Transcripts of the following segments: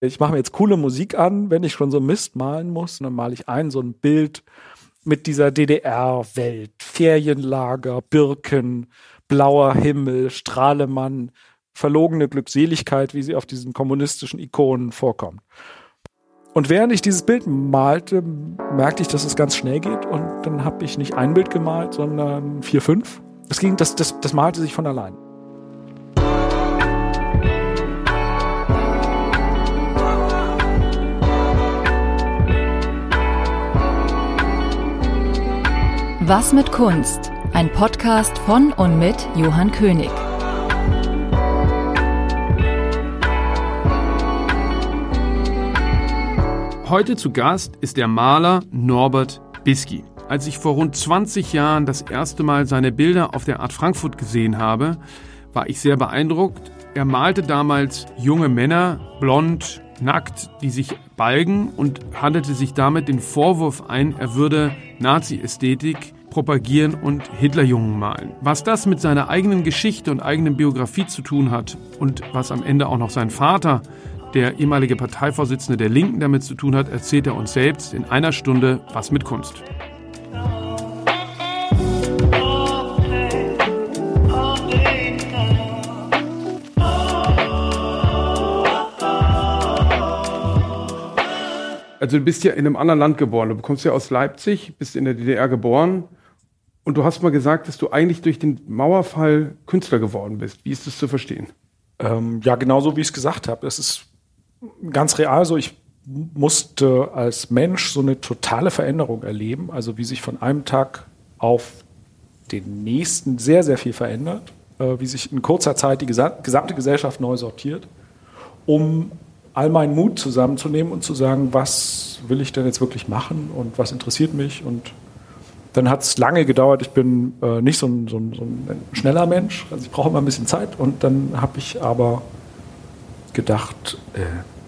ich mache mir jetzt coole Musik an, wenn ich schon so Mist malen muss, dann male ich ein so ein Bild mit dieser DDR-Welt, Ferienlager, Birken, blauer Himmel, Strahlemann, verlogene Glückseligkeit, wie sie auf diesen kommunistischen Ikonen vorkommt. Und während ich dieses Bild malte, merkte ich, dass es ganz schnell geht. Und dann habe ich nicht ein Bild gemalt, sondern vier, fünf. Das ging, das, das, das malte sich von allein. Was mit Kunst? Ein Podcast von und mit Johann König. Heute zu Gast ist der Maler Norbert Bisky. Als ich vor rund 20 Jahren das erste Mal seine Bilder auf der Art Frankfurt gesehen habe, war ich sehr beeindruckt. Er malte damals junge Männer, blond, nackt, die sich balgen und handelte sich damit den Vorwurf ein, er würde Nazi-Ästhetik propagieren und Hitlerjungen malen. Was das mit seiner eigenen Geschichte und eigenen Biografie zu tun hat und was am Ende auch noch sein Vater, der ehemalige Parteivorsitzende der Linken, damit zu tun hat, erzählt er uns selbst in einer Stunde Was mit Kunst. Also du bist ja in einem anderen Land geboren. Du kommst ja aus Leipzig, bist in der DDR geboren und du hast mal gesagt, dass du eigentlich durch den Mauerfall Künstler geworden bist. Wie ist das zu verstehen? Ähm, ja, genauso wie ich es gesagt habe. Es ist ganz real so. Ich musste als Mensch so eine totale Veränderung erleben. Also wie sich von einem Tag auf den nächsten sehr, sehr viel verändert. Äh, wie sich in kurzer Zeit die gesamte Gesellschaft neu sortiert, um all meinen Mut zusammenzunehmen und zu sagen, was will ich denn jetzt wirklich machen und was interessiert mich und dann hat es lange gedauert. Ich bin äh, nicht so ein, so, ein, so ein, schneller Mensch. Also ich brauche immer ein bisschen Zeit. Und dann habe ich aber gedacht, äh,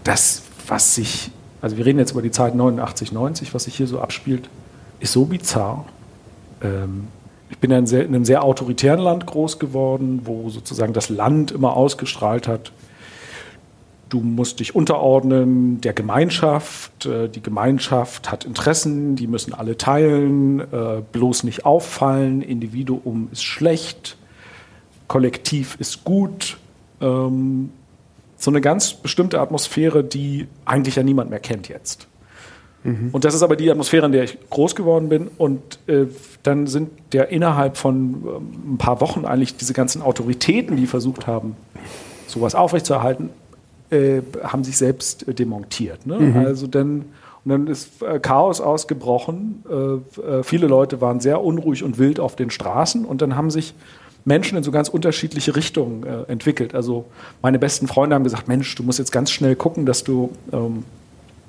das, was sich, also wir reden jetzt über die Zeit 89, 90, was sich hier so abspielt, ist so bizarr. Ähm, ich bin in, sehr, in einem sehr autoritären Land groß geworden, wo sozusagen das Land immer ausgestrahlt hat, Du musst dich unterordnen der Gemeinschaft. Äh, die Gemeinschaft hat Interessen, die müssen alle teilen, äh, bloß nicht auffallen. Individuum ist schlecht, Kollektiv ist gut. Ähm, so eine ganz bestimmte Atmosphäre, die eigentlich ja niemand mehr kennt jetzt. Mhm. Und das ist aber die Atmosphäre, in der ich groß geworden bin. Und äh, dann sind der innerhalb von ähm, ein paar Wochen eigentlich diese ganzen Autoritäten, die versucht haben, sowas aufrechtzuerhalten, äh, haben sich selbst äh, demontiert. Ne? Mhm. Also dann, und dann ist äh, Chaos ausgebrochen. Äh, äh, viele Leute waren sehr unruhig und wild auf den Straßen und dann haben sich Menschen in so ganz unterschiedliche Richtungen äh, entwickelt. Also meine besten Freunde haben gesagt, Mensch, du musst jetzt ganz schnell gucken, dass du ähm,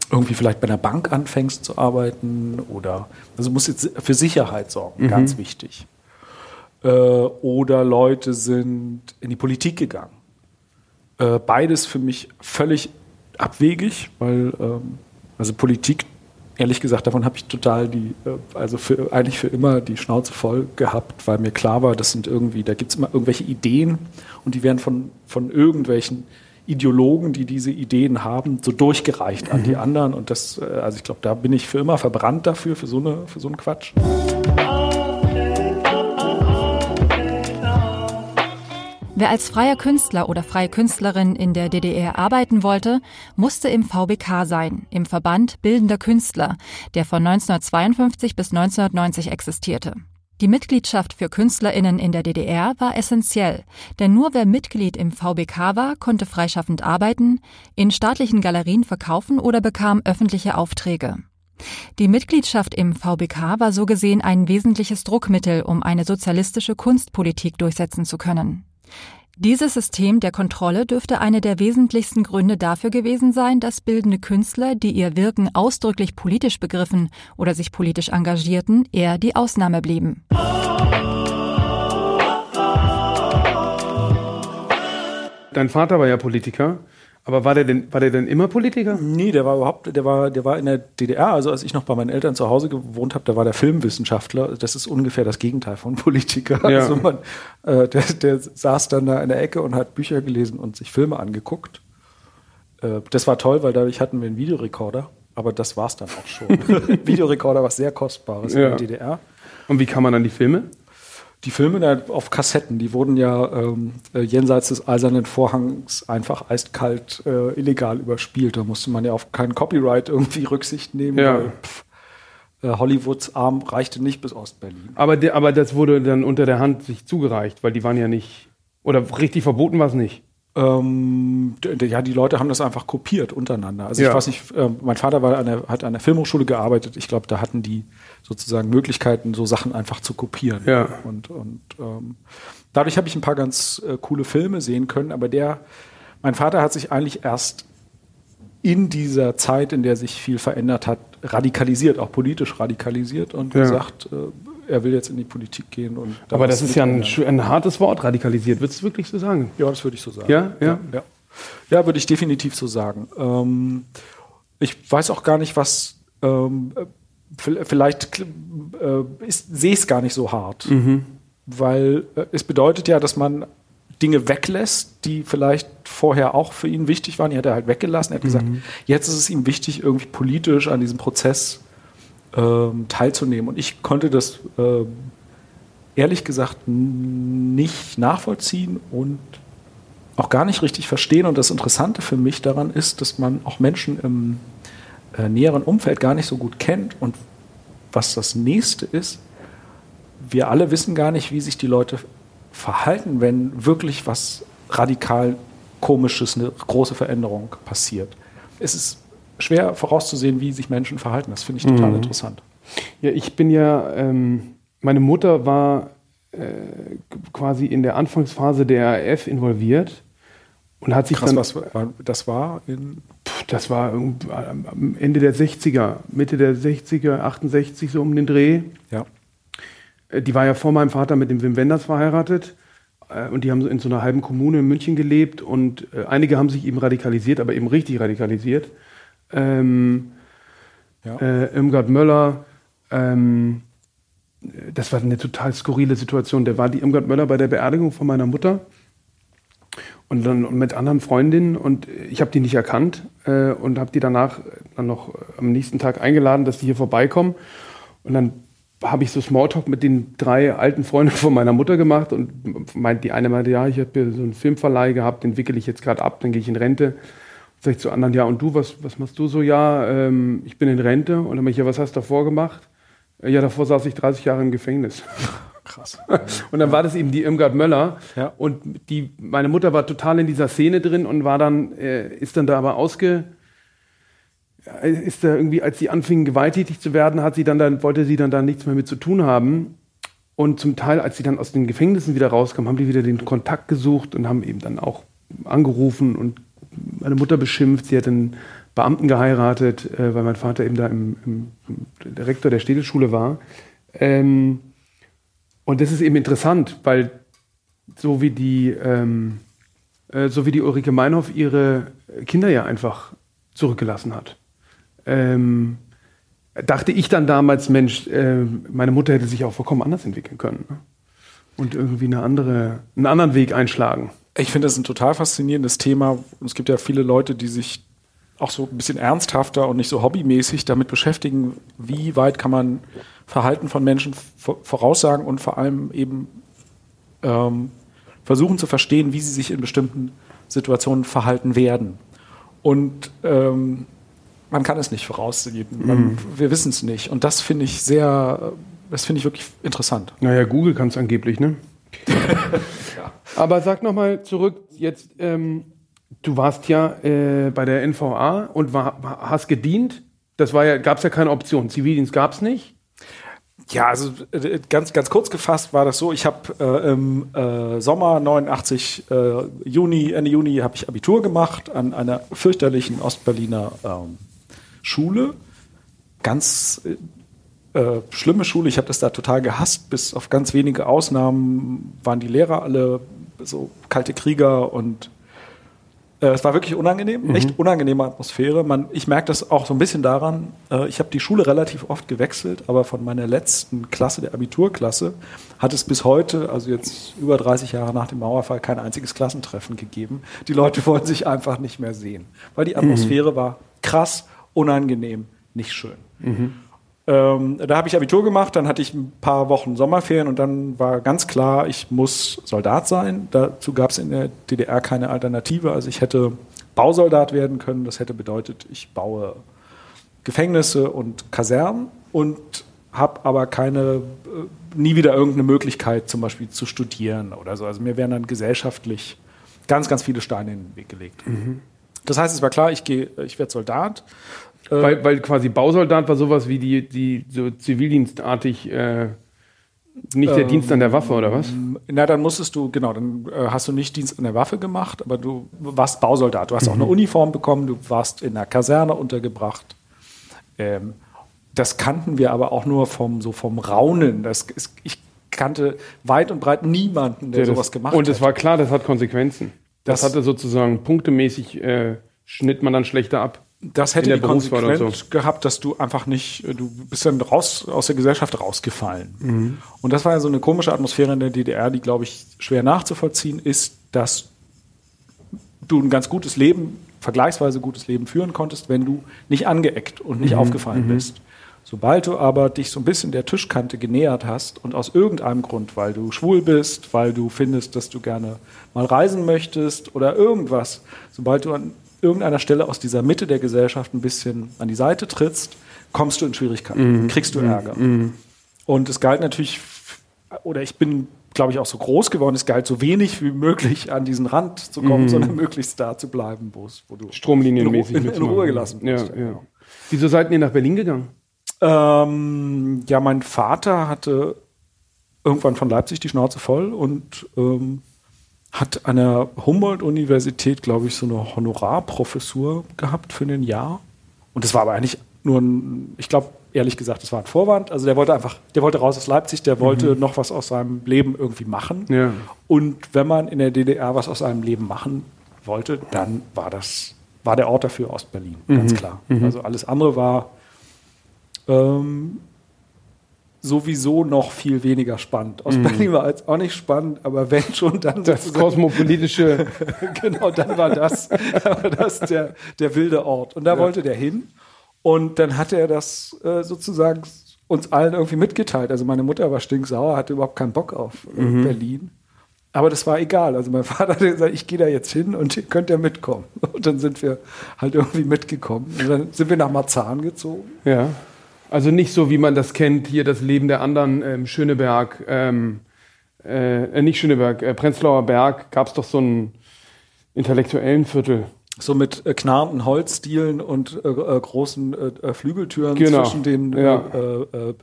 irgendwie vielleicht bei einer Bank anfängst zu arbeiten oder also musst jetzt für Sicherheit sorgen, mhm. ganz wichtig. oder Leute sind in die Politik gegangen äh, beides für mich völlig abwegig, weil ähm, also Politik, ehrlich gesagt, davon habe ich total die, äh, also für, eigentlich für immer die Schnauze voll gehabt, weil mir klar war, das sind irgendwie, da gibt es immer irgendwelche Ideen und die werden von, von irgendwelchen Ideologen, die diese Ideen haben, so durchgereicht an die mhm. anderen. Und das, äh, also ich glaube, da bin ich für immer verbrannt dafür, für so, eine, für so einen Quatsch. Wer als freier Künstler oder freie Künstlerin in der DDR arbeiten wollte, musste im VBK sein, im Verband Bildender Künstler, der von 1952 bis 1990 existierte. Die Mitgliedschaft für Künstlerinnen in der DDR war essentiell, denn nur wer Mitglied im VBK war, konnte freischaffend arbeiten, in staatlichen Galerien verkaufen oder bekam öffentliche Aufträge. Die Mitgliedschaft im VBK war so gesehen ein wesentliches Druckmittel, um eine sozialistische Kunstpolitik durchsetzen zu können. Dieses System der Kontrolle dürfte eine der wesentlichsten Gründe dafür gewesen sein, dass bildende Künstler, die ihr Wirken ausdrücklich politisch begriffen oder sich politisch engagierten, eher die Ausnahme blieben. Dein Vater war ja Politiker. Aber war der denn, war der denn immer Politiker? Nee, der war überhaupt, der war, der war in der DDR. Also als ich noch bei meinen Eltern zu Hause gewohnt habe, da war der Filmwissenschaftler. Das ist ungefähr das Gegenteil von Politiker. Ja. Also man, äh, der, der saß dann da in der Ecke und hat Bücher gelesen und sich Filme angeguckt. Äh, das war toll, weil dadurch hatten wir einen Videorekorder, aber das war es dann auch schon. Videorekorder was sehr kostbares Ja. in der DDR. Und wie kam man an die Filme? Die Filme auf Kassetten, die wurden ja ähm, äh, jenseits des eisernen Vorhangs einfach eiskalt äh, illegal überspielt. Da musste man ja auf kein Copyright irgendwie Rücksicht nehmen, Ja. weil pff, äh, Hollywoods Arm reichte nicht bis Ostberlin. Aber, der, aber das wurde dann unter der Hand sich zugereicht, weil die waren ja nicht. Oder richtig verboten war es nicht. Ähm, ja, die Leute haben das einfach kopiert untereinander. Also Ja. ich weiß nicht, äh, mein Vater war an der, hat an der Filmhochschule gearbeitet. Ich glaube, da hatten die sozusagen Möglichkeiten, so Sachen einfach zu kopieren. Ja. Und, und ähm, dadurch habe ich ein paar ganz äh, coole Filme sehen können. Aber der, mein Vater hat sich eigentlich erst in dieser Zeit, in der sich viel verändert hat, radikalisiert, auch politisch radikalisiert und Ja. gesagt, äh, er will jetzt in die Politik gehen. Und Aber das ist ja ein, ein hartes Wort, radikalisiert. Würdest du wirklich so sagen? Ja, das würde ich so sagen. Ja, ja. ja. Ja, würde ich definitiv so sagen. Ähm, ich weiß auch gar nicht, was ähm, äh, vi- vielleicht äh, sehe ich es gar nicht so hart, weil äh, es bedeutet ja, dass man Dinge weglässt, die vielleicht vorher auch für ihn wichtig waren. Die hat er halt weggelassen. Er hat gesagt, jetzt ist es ihm wichtig, irgendwie politisch an diesem Prozess ähm, teilzunehmen. Und ich konnte das ähm, ehrlich gesagt nicht nachvollziehen und auch gar nicht richtig verstehen. Und das Interessante für mich daran ist, dass man auch Menschen im äh, näheren Umfeld gar nicht so gut kennt. Und was das nächste ist, wir alle wissen gar nicht, wie sich die Leute verhalten, wenn wirklich was radikal komisches, eine große Veränderung passiert. Es ist schwer vorauszusehen, wie sich Menschen verhalten. Das finde ich total interessant. Ja, ich bin ja, ähm, meine Mutter war äh, quasi in der Anfangsphase der RAF involviert und hat sich Krass, dann, was das war in das war am Ende der 60er, Mitte der 60er, 68 so um den Dreh. ja. Äh, Die war ja vor meinem Vater mit dem Wim Wenders verheiratet. äh, Und die haben in so einer halben Kommune in München gelebt. Und äh, einige haben sich eben radikalisiert, aber eben richtig radikalisiert. Ähm, Ja. äh, Irmgard Möller, ähm, äh, das war eine total skurrile Situation. Der war die Irmgard Möller bei der Beerdigung von meiner Mutter und dann mit anderen Freundinnen und ich habe die nicht erkannt äh, und habe die danach dann noch am nächsten Tag eingeladen, dass die hier vorbeikommen und dann habe ich so Smalltalk mit den drei alten Freunden von meiner Mutter gemacht und meint die eine meinte, ja, ich habe hier so einen Filmverleih gehabt, den wickel ich jetzt gerade ab, dann gehe ich in Rente. Sag ich zu anderen, ja, und du, was, was machst du so? Ja, ähm, ich bin in Rente. Und dann meinte ich, ja, was hast du davor gemacht? "Äh, Ja, davor saß ich 30 Jahre im Gefängnis. Krass. Und dann war das eben die Irmgard Möller. Ja. Und die, meine Mutter war total in dieser Szene drin und war dann, äh, ist dann da aber ausge, ja, ist da irgendwie, als sie anfing, gewalttätig zu werden, hat sie dann, dann, wollte sie dann da nichts mehr mit zu tun haben. Und zum Teil, als sie dann aus den Gefängnissen wieder rauskam, haben die wieder den Kontakt gesucht und haben eben dann auch angerufen und meine Mutter beschimpft. Sie hat einen Beamten geheiratet, äh, weil mein Vater eben da im, im, im Direktor der Städteschule war. Ähm, und das ist eben interessant, weil so wie die, ähm, äh, so wie die Ulrike Meinhoff ihre Kinder ja einfach zurückgelassen hat. Ähm, dachte ich dann damals, Mensch, äh, meine Mutter hätte sich auch vollkommen anders entwickeln können. Ne? Und irgendwie eine andere, einen anderen Weg einschlagen. Ich finde das ein total faszinierendes Thema. Es gibt ja viele Leute, die sich auch so ein bisschen ernsthafter und nicht so hobbymäßig damit beschäftigen, wie weit kann man Verhalten von Menschen vo- voraussagen und vor allem eben ähm, versuchen zu verstehen, wie sie sich in bestimmten Situationen verhalten werden. Und ähm, man kann es nicht voraussehen. Man, Wir wissen es nicht. Und das finde ich sehr, das finde ich wirklich interessant. Naja, Google kann es angeblich, ne? Aber sag nochmal zurück, jetzt, ähm, du warst ja äh, bei der NVA und war, hast gedient. Das war ja, gab es ja keine Option. Zivildienst gab es nicht. Ja, also äh, ganz, ganz kurz gefasst war das so, ich habe äh, im äh, Sommer 89, äh, Juni, Ende Juni habe ich Abitur gemacht an einer fürchterlichen Ostberliner ähm, Schule. Ganz äh, äh, schlimme Schule, ich habe das da total gehasst, bis auf ganz wenige Ausnahmen waren die Lehrer alle so kalte Krieger und Äh, es war wirklich unangenehm, mhm. echt unangenehme Atmosphäre. Man, ich merke das auch so ein bisschen daran, äh, ich habe die Schule relativ oft gewechselt, aber von meiner letzten Klasse, der Abiturklasse, hat es bis heute, also jetzt über 30 Jahre nach dem Mauerfall, kein einziges Klassentreffen gegeben. Die Leute wollen sich einfach nicht mehr sehen, weil die Atmosphäre mhm. war krass, unangenehm, nicht schön. Mhm. Ähm, da habe ich Abitur gemacht, dann hatte ich ein paar Wochen Sommerferien und dann war ganz klar, ich muss Soldat sein. Dazu gab es in der DDR keine Alternative. Also ich hätte Bausoldat werden können. Das hätte bedeutet, ich baue Gefängnisse und Kasernen und habe aber keine, äh, nie wieder irgendeine Möglichkeit, zum Beispiel zu studieren oder so. Also mir wären dann gesellschaftlich ganz, ganz viele Steine in den Weg gelegt. Mhm. Das heißt, es war klar, ich gehe, ich werde Soldat. Äh, weil, weil quasi Bausoldat war sowas wie die, die so zivildienstartig, äh, nicht der ähm, Dienst an der Waffe oder was? Na, dann musstest du, genau, dann äh, hast du nicht Dienst an der Waffe gemacht, aber du warst Bausoldat. Du hast mhm. auch eine Uniform bekommen, du warst in einer Kaserne untergebracht. Ähm, das kannten wir aber auch nur vom, so vom Raunen. Das, ist, ich kannte weit und breit niemanden, der, der sowas gemacht hat. Und es war klar, das hat Konsequenzen. Das, das hatte sozusagen punktemäßig, äh, schnitt man dann schlechter ab das hätte die Konsequenz so. gehabt, dass du einfach nicht, du bist dann raus aus der Gesellschaft rausgefallen. Mhm. Und das war ja so eine komische Atmosphäre in der DDR, die, glaube ich, schwer nachzuvollziehen ist, dass du ein ganz gutes Leben, vergleichsweise gutes Leben führen konntest, wenn du nicht angeeckt und nicht mhm. aufgefallen mhm. bist. Sobald du aber dich so ein bisschen der Tischkante genähert hast und aus irgendeinem Grund, weil du schwul bist, weil du findest, dass du gerne mal reisen möchtest oder irgendwas, sobald du an irgendeiner Stelle aus dieser Mitte der Gesellschaft ein bisschen an die Seite trittst, kommst du in Schwierigkeiten, mhm. kriegst du mhm. Ärger. Mhm. Und es galt natürlich, oder ich bin, glaube ich, auch so groß geworden, es galt so wenig wie möglich an diesen Rand zu kommen, mhm. sondern möglichst da zu bleiben, wo du stromlinienmäßig in, in, in Ruhe gelassen bist. Ja, ja. Ja. Wieso seid ihr nach Berlin gegangen? Ähm, ja, mein Vater hatte irgendwann von Leipzig die Schnauze voll und ähm, hat an der Humboldt-Universität, glaube ich, so eine Honorarprofessur gehabt für ein Jahr. Und das war aber eigentlich nur ein, ich glaube, ehrlich gesagt, das war ein Vorwand. Also der wollte einfach, der wollte raus aus Leipzig, der wollte mhm. noch was aus seinem Leben irgendwie machen. Ja. Und wenn man in der DDR was aus seinem Leben machen wollte, dann war das, war der Ort dafür Ostberlin, mhm. ganz klar. Mhm. Also alles andere war ähm, sowieso noch viel weniger spannend. Aus mhm. Berlin war jetzt auch nicht spannend, aber wenn schon, dann das kosmopolitische. genau, dann war das, das der, der wilde Ort. Und da ja. wollte der hin. Und dann hatte er das äh, sozusagen uns allen irgendwie mitgeteilt. Also meine Mutter war stinksauer, hatte überhaupt keinen Bock auf äh, mhm. Berlin. Aber das war egal. Also mein Vater hat gesagt, ich gehe da jetzt hin und ihr könnt ja mitkommen. Und dann sind wir halt irgendwie mitgekommen. Und dann sind wir nach Marzahn gezogen. Ja. Also nicht so, wie man das kennt, hier das Leben der anderen, ähm, Schöneberg, ähm, äh, äh nicht Schöneberg, äh, Prenzlauer Berg, gab es doch so einen intellektuellen Viertel. So mit äh, knarrenden Holzstielen und äh, äh, großen äh, äh Flügeltüren genau. zwischen den ja. äh,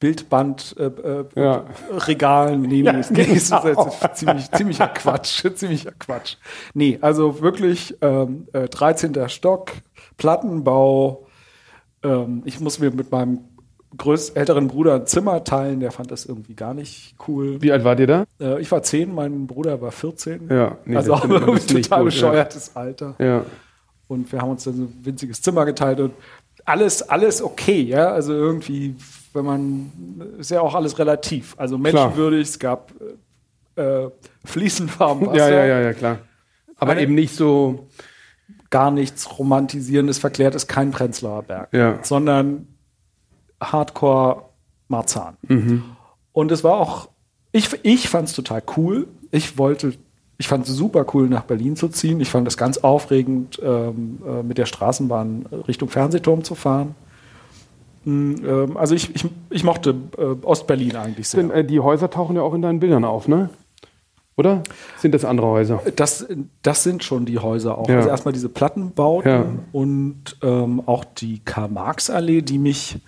Bildbandregalen. Ja. Nee, nee, ja, nee, ist genau. ziemlich, ziemlicher Quatsch. ziemlicher Quatsch. Nee, also wirklich ähm, 13. Stock, Plattenbau, ähm, ich muss mir mit meinem größ älteren Bruder ein Zimmer teilen, der fand das irgendwie gar nicht cool. Wie alt wart ihr da? Äh, ich war zehn, mein Bruder war 14. Ja, nee, also auch ein total bescheuertes ja. Alter. Ja. Und wir haben uns dann so ein winziges Zimmer geteilt und alles, alles okay, ja. Also irgendwie, wenn man, ist ja auch alles relativ. Also menschenwürdig, es gab äh, fließend warm Wasser. Ja, ja, ja, ja, klar. Aber Eine, eben nicht so gar nichts Romantisierendes, Verklärtes, kein Prenzlauer Berg, ja. sondern Hardcore Marzahn. Mhm. Und es war auch, ich, ich fand es total cool. Ich wollte, ich fand es super cool, nach Berlin zu ziehen. Ich fand es ganz aufregend, ähm, äh, mit der Straßenbahn Richtung Fernsehturm zu fahren. Mm, ähm, also ich, ich, ich mochte äh, Ostberlin eigentlich sehr. Denn, äh, die Häuser tauchen ja auch in deinen Bildern auf, ne? Oder sind das andere Häuser? Das, das sind schon die Häuser auch. Ja. Also erstmal diese Plattenbauten ja. und ähm, auch die Karl-Marx-Allee, die mich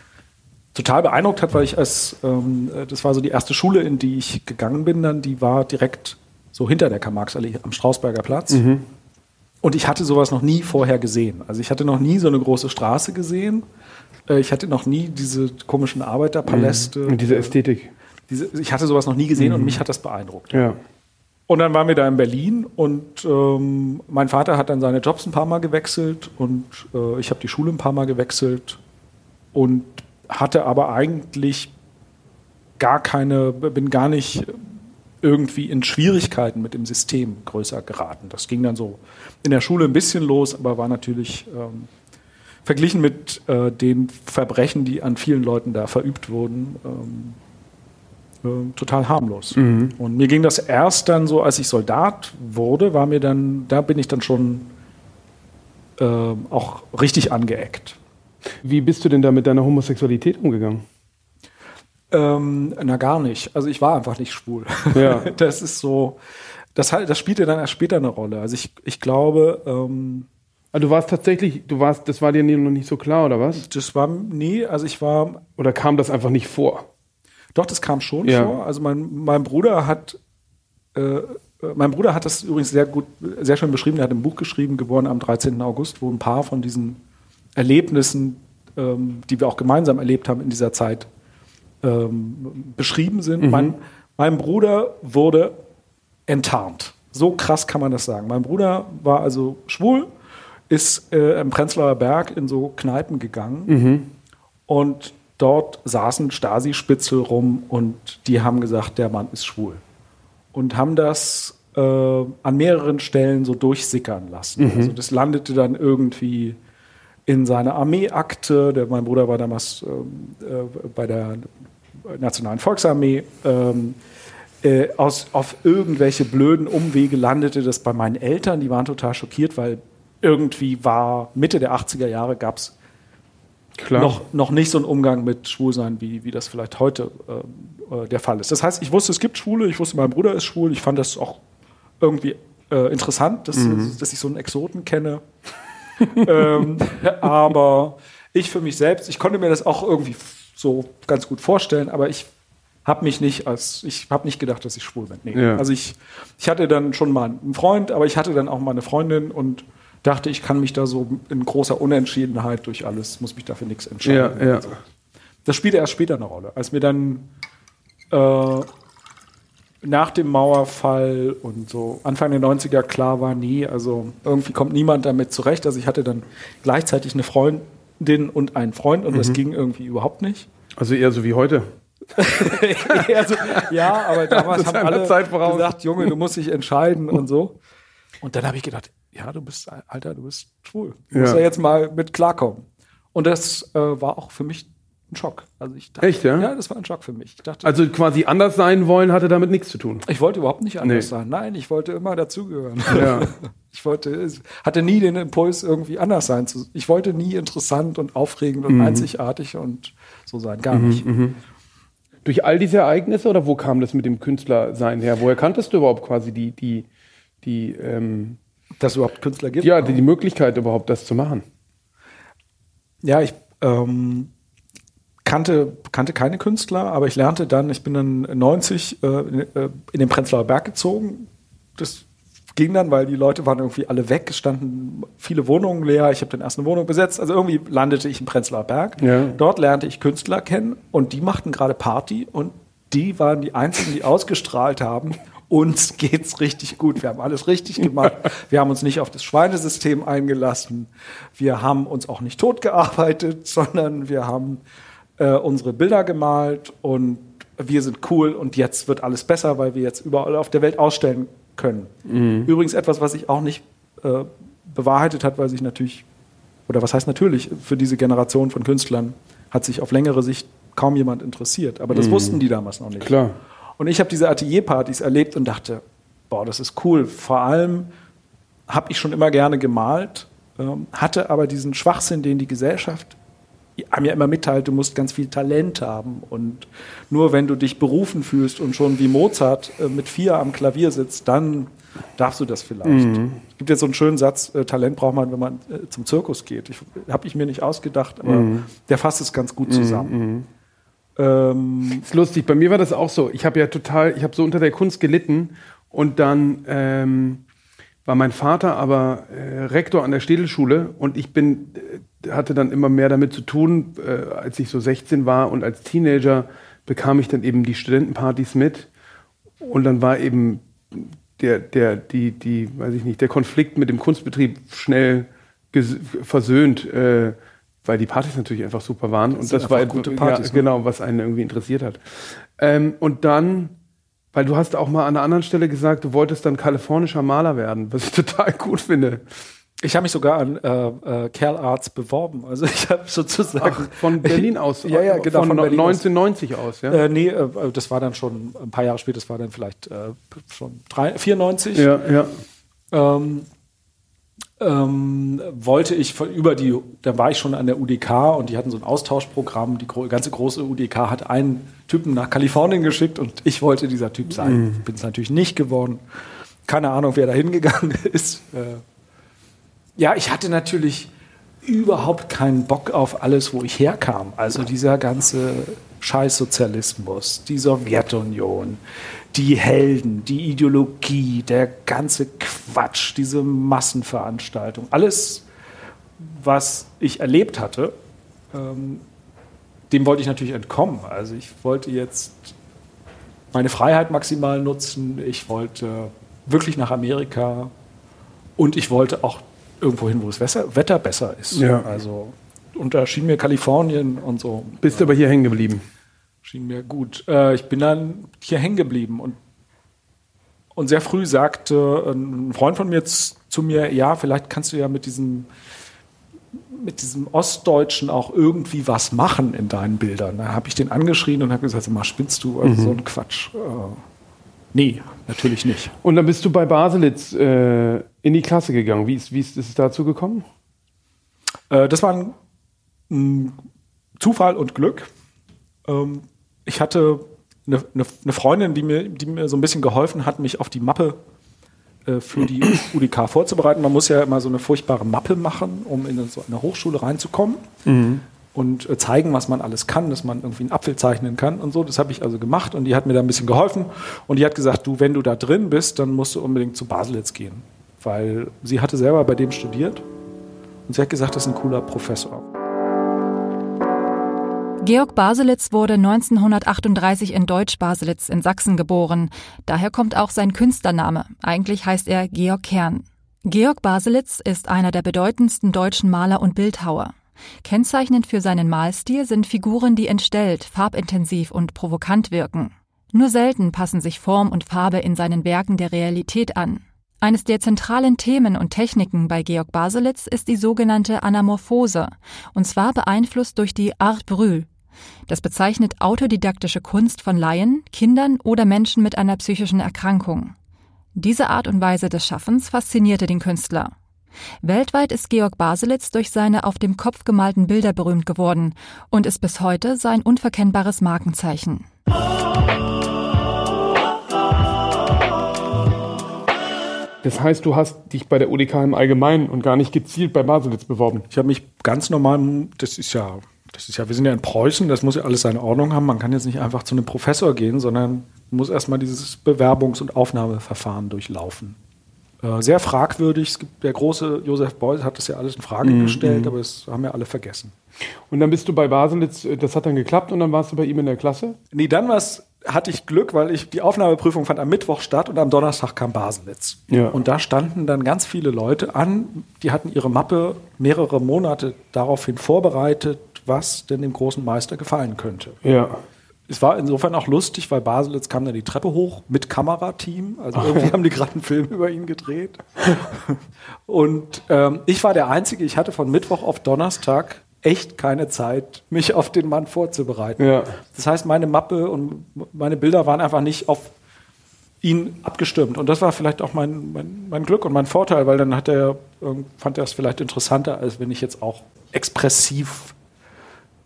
total beeindruckt hat, weil ich als, ähm, das war so die erste Schule, in die ich gegangen bin, dann, die war direkt so hinter der Karl-Marx-Allee am Strausberger Platz. Mhm. Und ich hatte sowas noch nie vorher gesehen. Also ich hatte noch nie so eine große Straße gesehen. Äh, ich hatte noch nie diese komischen Arbeiterpaläste. Mhm. Und diese Ästhetik. Diese, ich hatte sowas noch nie gesehen mhm. und mich hat das beeindruckt. Ja. Und dann waren wir da in Berlin und ähm, mein Vater hat dann seine Jobs ein paar Mal gewechselt und äh, ich habe die Schule ein paar Mal gewechselt und hatte aber eigentlich gar keine, bin gar nicht irgendwie in Schwierigkeiten mit dem System größer geraten. Das ging dann so in der Schule ein bisschen los, aber war natürlich ähm, verglichen mit äh, den Verbrechen, die an vielen Leuten da verübt wurden, ähm, äh, total harmlos. Mhm. Und mir ging das erst dann so, als ich Soldat wurde, war mir dann, da bin ich dann schon äh, auch richtig angeeckt. Wie bist du denn da mit deiner Homosexualität umgegangen? Ähm, na gar nicht. Also ich war einfach nicht schwul. Ja. Das ist so, das, das spielte dann erst später eine Rolle. Also ich, ich glaube. Ähm, also du warst tatsächlich, du warst, das war dir noch nicht so klar, oder was? Das war nie, also ich war. Oder kam das einfach nicht vor? Doch, das kam schon ja. vor. Also mein, mein Bruder hat, äh, mein Bruder hat das übrigens sehr gut, sehr schön beschrieben. Er hat ein Buch geschrieben, geboren am 13. August, wo ein paar von diesen Erlebnissen, ähm, die wir auch gemeinsam erlebt haben in dieser Zeit, ähm, beschrieben sind. Mhm. Mein, mein Bruder wurde enttarnt. So krass kann man das sagen. Mein Bruder war also schwul, ist äh, im Prenzlauer Berg in so Kneipen gegangen mhm. und dort saßen Stasi-Spitzel rum und die haben gesagt, der Mann ist schwul. Und haben das äh, an mehreren Stellen so durchsickern lassen. Mhm. Also das landete dann irgendwie in seiner Armeeakte. Der, mein Bruder war damals ähm, äh, bei der Nationalen Volksarmee. Ähm, äh, aus, auf irgendwelche blöden Umwege landete das bei meinen Eltern. Die waren total schockiert, weil irgendwie war Mitte der 80er Jahre gab es noch, noch nicht so einen Umgang mit Schwulsein, wie, wie das vielleicht heute äh, äh, der Fall ist. Das heißt, ich wusste, es gibt Schwule, ich wusste, mein Bruder ist schwul, ich fand das auch irgendwie äh, interessant, dass, mhm. dass ich so einen Exoten kenne. ähm, aber ich für mich selbst, ich konnte mir das auch irgendwie so ganz gut vorstellen, aber ich habe mich nicht als, ich habe nicht gedacht, dass ich schwul bin. Nee. Ja. Also ich, ich hatte dann schon mal einen Freund, aber ich hatte dann auch mal eine Freundin und dachte, ich kann mich da so in großer Unentschiedenheit durch alles, muss mich dafür nichts entscheiden. Ja, ja. Also, das spielte erst später eine Rolle. Als mir dann äh, nach dem Mauerfall und so Anfang der 90er klar war, nie, also irgendwie kommt niemand damit zurecht. Also ich hatte dann gleichzeitig eine Freundin und einen Freund und mhm. das ging irgendwie überhaupt nicht. Also eher so wie heute. so, ja, aber damals haben alle gesagt, Junge, du musst dich entscheiden und so. Und dann habe ich gedacht, ja, du bist, Alter, du bist schwul. Du musst ja jetzt mal mit klarkommen. Und das äh, war auch für mich ein Schock. Also ich dachte, Echt, ja? Ja, das war ein Schock für mich. Dachte, also quasi anders sein wollen hatte damit nichts zu tun. Ich wollte überhaupt nicht anders nee. sein. Nein, ich wollte immer dazugehören. Ja. Ich wollte, hatte nie den Impuls, irgendwie anders sein zu. Ich wollte nie interessant und aufregend und mhm. einzigartig und so sein. Gar mhm, nicht. Mhm. Durch all diese Ereignisse oder wo kam das mit dem Künstlersein her? Woher kanntest du überhaupt quasi die, die, die ähm dass es überhaupt Künstler gibt? Ja, die, die Möglichkeit überhaupt, das zu machen. Ja, ich ähm, kannte, kannte keine Künstler, aber ich lernte dann, ich bin dann 90 äh, äh, in den Prenzlauer Berg gezogen. Das ging dann, weil die Leute waren irgendwie alle weg, es standen viele Wohnungen leer, ich habe dann erst eine Wohnung besetzt, also irgendwie landete ich im Prenzlauer Berg. Ja. Dort lernte ich Künstler kennen und die machten gerade Party und die waren die einzigen, die ausgestrahlt haben uns geht's richtig gut. Wir haben alles richtig gemacht. Wir haben uns nicht auf das Schweinesystem eingelassen. Wir haben uns auch nicht totgearbeitet, sondern wir haben äh, unsere Bilder gemalt und wir sind cool und jetzt wird alles besser, weil wir jetzt überall auf der Welt ausstellen können. Mhm. Übrigens etwas, was sich auch nicht äh, bewahrheitet hat, weil sich natürlich, oder was heißt natürlich, für diese Generation von Künstlern hat sich auf längere Sicht kaum jemand interessiert. Aber das mhm. wussten die damals noch nicht. Klar. Und ich habe diese Atelierpartys erlebt und dachte, boah, das ist cool. Vor allem habe ich schon immer gerne gemalt, ähm, hatte aber diesen Schwachsinn, den die Gesellschaft mir immer mitteilt, du musst ganz viel Talent haben und nur wenn du dich berufen fühlst und schon wie Mozart äh, mit vier am Klavier sitzt, dann darfst du das vielleicht. Mhm. Es gibt jetzt so einen schönen Satz, äh, Talent braucht man, wenn man äh, zum Zirkus geht. Habe ich mir nicht ausgedacht, aber mhm. der fasst es ganz gut zusammen. Mhm. Ähm, ist lustig. Bei mir war das auch so. Ich habe ja total, ich habe so unter der Kunst gelitten und dann ähm, war mein Vater aber äh, Rektor an der Städelschule und ich bin äh, hatte dann immer mehr damit zu tun, äh, als ich so 16 war und als Teenager bekam ich dann eben die Studentenpartys mit und dann war eben der, der, die, die, weiß ich nicht, der Konflikt mit dem Kunstbetrieb schnell versöhnt, äh, weil die Partys natürlich einfach super waren. Das und das war gute Partys, ja, ne? genau, was einen irgendwie interessiert hat. Ähm, und dann, weil du hast auch mal an einer anderen Stelle gesagt, du wolltest dann kalifornischer Maler werden, was ich total gut finde. Ich habe mich sogar an äh, äh, Kerl Arts beworben. Also ich habe sozusagen Ach, von Berlin aus. ja, ja, genau. Von, von 1990 aus. aus, ja. Äh, nee, äh, das war dann schon ein paar Jahre später. Das war dann vielleicht äh, schon drei, 94. Ja, ja. Ähm, ähm, wollte ich von, über die, da war ich schon an der UDK und die hatten so ein Austauschprogramm. Die gro ganze große UDK hat einen Typen nach Kalifornien geschickt und ich wollte dieser Typ sein. Mhm. Bin es natürlich nicht geworden. Keine Ahnung, wer da hingegangen ist. Äh, ja, ich hatte natürlich überhaupt keinen Bock auf alles, wo ich herkam. Also dieser ganze Scheißsozialismus, die Sowjetunion, die Helden, die Ideologie, der ganze Quatsch, diese Massenveranstaltung, alles, was ich erlebt hatte, ähm, dem wollte ich natürlich entkommen. Also ich wollte jetzt meine Freiheit maximal nutzen, ich wollte wirklich nach Amerika und ich wollte auch irgendwo hin, wo das Wetter besser ist. Ja. Also, und da schien mir Kalifornien und so. Bist du aber hier hängen geblieben? Schien mir gut. Äh, ich bin dann hier hängen geblieben und, und sehr früh sagte ein Freund von mir zu mir, ja, vielleicht kannst du ja mit diesem mit diesem Ostdeutschen auch irgendwie was machen in deinen Bildern. Da habe ich den angeschrien und habe gesagt, mal spinnst du, also mhm. so ein Quatsch. Äh, nee, natürlich nicht. Und dann bist du bei Baselitz äh, in die Klasse gegangen. Wie ist, wie ist, ist es dazu gekommen? Äh, das war ein, ein, Zufall und Glück. Ähm, ich hatte eine, eine, eine, Freundin, die mir, die mir so ein bisschen geholfen hat, mich auf die Mappe äh, für die UDK vorzubereiten. Man muss ja immer so eine furchtbare Mappe machen, um in so eine Hochschule reinzukommen. Mhm und äh, zeigen, was man alles kann, dass man irgendwie einen Apfel zeichnen kann und so. Das habe ich also gemacht und die hat mir da ein bisschen geholfen und die hat gesagt, du, wenn du da drin bist, dann musst du unbedingt zu Baselitz gehen, weil sie hatte selber bei dem studiert und sie hat gesagt, das ist ein cooler Professor. Georg Baselitz wurde 1938 in Deutsch-Baselitz in Sachsen geboren. Daher kommt auch sein Künstlername. Eigentlich heißt er Georg Kern. Georg Baselitz ist einer der bedeutendsten deutschen Maler und Bildhauer. Kennzeichnend für seinen Malstil sind Figuren, die entstellt, farbintensiv und provokant wirken. Nur selten passen sich Form und Farbe in seinen Werken der Realität an. Eines der zentralen Themen und Techniken bei Georg Baselitz ist die sogenannte Anamorphose, und zwar beeinflusst durch die Art Brûle. Das bezeichnet autodidaktische Kunst von Laien, Kindern oder Menschen mit einer psychischen Erkrankung. Diese Art und Weise des Schaffens faszinierte den Künstler. Weltweit ist Georg Baselitz durch seine auf dem Kopf gemalten Bilder berühmt geworden und ist bis heute sein unverkennbares Markenzeichen. Das heißt, du hast dich bei der UDK im Allgemeinen und gar nicht gezielt bei Baselitz beworben. Ich habe mich ganz normal, das ist ja, das ist ja, wir sind ja in Preußen, das muss ja alles seine Ordnung haben. Man kann jetzt nicht einfach zu einem Professor gehen, sondern muss erstmal dieses Bewerbungs- und Aufnahmeverfahren durchlaufen. Äh, sehr fragwürdig. Es gibt, der große Josef Beuys hat das ja alles in Frage mhm. gestellt, aber das haben ja alle vergessen. Und dann bist du bei Baselitz, äh, das hat dann geklappt und dann warst du bei ihm in der Klasse? Nee, dann war's, hatte ich Glück, weil ich die Aufnahmeprüfung fand am Mittwoch statt und am Donnerstag kam Baselitz. Ja. Und da standen dann ganz viele Leute an, die hatten ihre Mappe mehrere Monate daraufhin vorbereitet, was denn dem großen Meister gefallen könnte. Ja es war insofern auch lustig, weil Baselitz kam dann die Treppe hoch mit Kamerateam. Also irgendwie haben die gerade einen Film über ihn gedreht. Und ähm, ich war der Einzige, ich hatte von Mittwoch auf Donnerstag echt keine Zeit, mich auf den Mann vorzubereiten. Ja. Das heißt, meine Mappe und meine Bilder waren einfach nicht auf ihn abgestimmt. Und das war vielleicht auch mein, mein, mein Glück und mein Vorteil, weil dann hat er, fand er es vielleicht interessanter, als wenn ich jetzt auch expressiv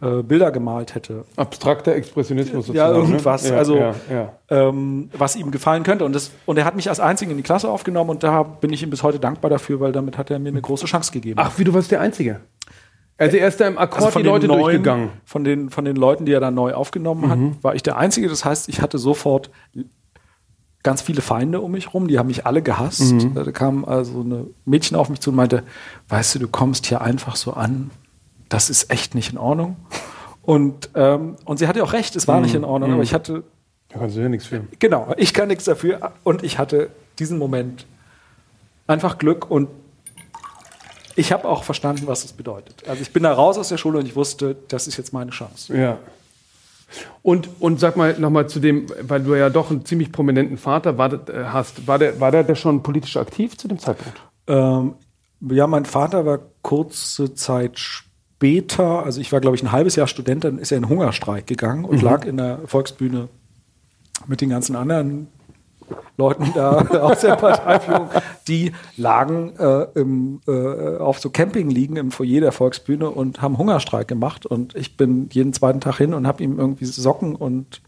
äh, Bilder gemalt hätte. Abstrakter Expressionismus sozusagen. Ja, ne? irgendwas, ne? also ja, ja. Ähm, was ihm gefallen könnte. Und, das, und er hat mich als Einzigen in die Klasse aufgenommen und da bin ich ihm bis heute dankbar dafür, weil damit hat er mir eine große Chance gegeben. Ach, wie du warst der Einzige? Also er ist da im Akkord also die Leute neuen, durchgegangen. Von den, von den Leuten, die er dann neu aufgenommen hat, mhm. war ich der Einzige. Das heißt, ich hatte sofort ganz viele Feinde um mich rum, die haben mich alle gehasst. Mhm. Da kam also eine Mädchen auf mich zu und meinte, weißt du, du kommst hier einfach so an das ist echt nicht in Ordnung. Und, ähm, und sie hatte auch recht, es war mhm. nicht in Ordnung, aber mhm. ich hatte. Da kannst du ja nichts für. Genau, ich kann nichts dafür und ich hatte diesen Moment einfach Glück und ich habe auch verstanden, was das bedeutet. Also ich bin da raus aus der Schule und ich wusste, das ist jetzt meine Chance. Ja. Und, und sag mal nochmal zu dem, weil du ja doch einen ziemlich prominenten Vater war, äh, hast, war der, war der, der schon politisch aktiv zu dem Zeitpunkt? Ähm, ja, mein Vater war kurze Zeit später, also ich war, glaube ich, ein halbes Jahr Student, dann ist er in Hungerstreik gegangen und mhm. lag in der Volksbühne mit den ganzen anderen Leuten da aus der Parteiführung, die lagen äh, im, äh, auf so Campingliegen im Foyer der Volksbühne und haben Hungerstreik gemacht. Und ich bin jeden zweiten Tag hin und habe ihm irgendwie Socken und